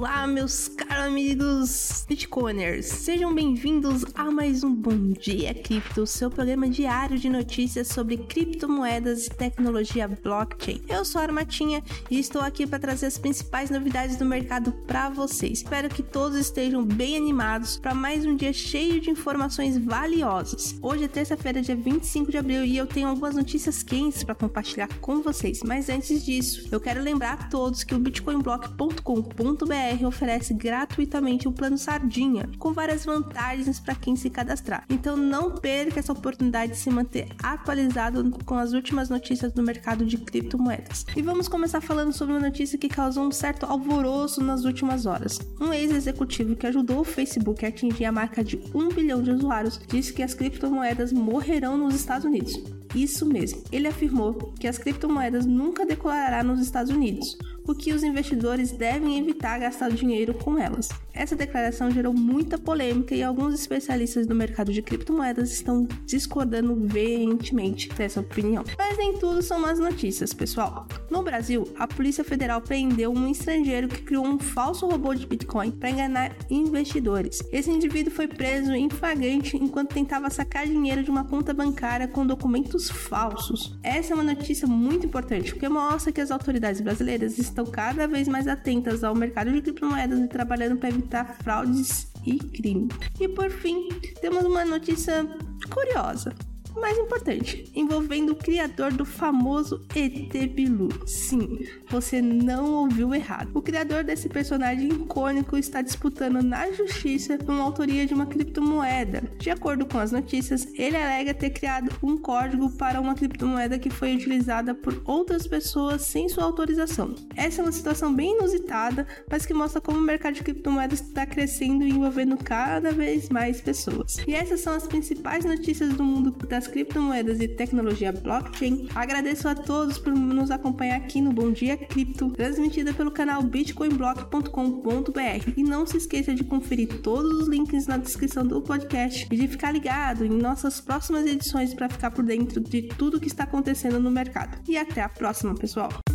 Olá, meus caros amigos Bitcoiners! Sejam bem-vindos a mais um Bom Dia Cripto, seu programa diário de notícias sobre criptomoedas e tecnologia blockchain. Eu sou a Armatinha e estou aqui para trazer as principais novidades do mercado para vocês. Espero que todos estejam bem animados para mais um dia cheio de informações valiosas. Hoje é terça-feira, dia 25 de abril, e eu tenho algumas notícias quentes para compartilhar com vocês. Mas antes disso, eu quero lembrar a todos que o bitcoinblock.com.br BR oferece gratuitamente o plano Sardinha, com várias vantagens para quem se cadastrar. Então não perca essa oportunidade de se manter atualizado com as últimas notícias do mercado de criptomoedas. E vamos começar falando sobre uma notícia que causou um certo alvoroço nas últimas horas. Um ex-executivo que ajudou o Facebook a atingir a marca de 1 bilhão de usuários disse que as criptomoedas morrerão nos Estados Unidos. Isso mesmo, ele afirmou que as criptomoedas nunca decolará nos Estados Unidos, o que os investidores devem evitar gastar dinheiro com elas. Essa declaração gerou muita polêmica e alguns especialistas do mercado de criptomoedas estão discordando veementemente dessa opinião. Mas nem tudo são más notícias, pessoal. No Brasil, a Polícia Federal prendeu um estrangeiro que criou um falso robô de Bitcoin para enganar investidores. Esse indivíduo foi preso em flagrante enquanto tentava sacar dinheiro de uma conta bancária com documentos falsos. Essa é uma notícia muito importante porque mostra que as autoridades brasileiras estão cada vez mais atentas ao mercado de criptomoedas e trabalhando para evitar fraudes e crime. E por fim, temos uma notícia curiosa mais importante, envolvendo o criador do famoso ET Bilu. Sim, você não ouviu errado. O criador desse personagem icônico está disputando na justiça uma autoria de uma criptomoeda. De acordo com as notícias, ele alega ter criado um código para uma criptomoeda que foi utilizada por outras pessoas sem sua autorização. Essa é uma situação bem inusitada, mas que mostra como o mercado de criptomoedas está crescendo e envolvendo cada vez mais pessoas. E essas são as principais notícias do mundo das criptomoedas e tecnologia blockchain. Agradeço a todos por nos acompanhar aqui no Bom Dia Cripto, transmitida pelo canal bitcoinblock.com.br. E não se esqueça de conferir todos os links na descrição do podcast e de ficar ligado em nossas próximas edições para ficar por dentro de tudo que está acontecendo no mercado. E até a próxima, pessoal!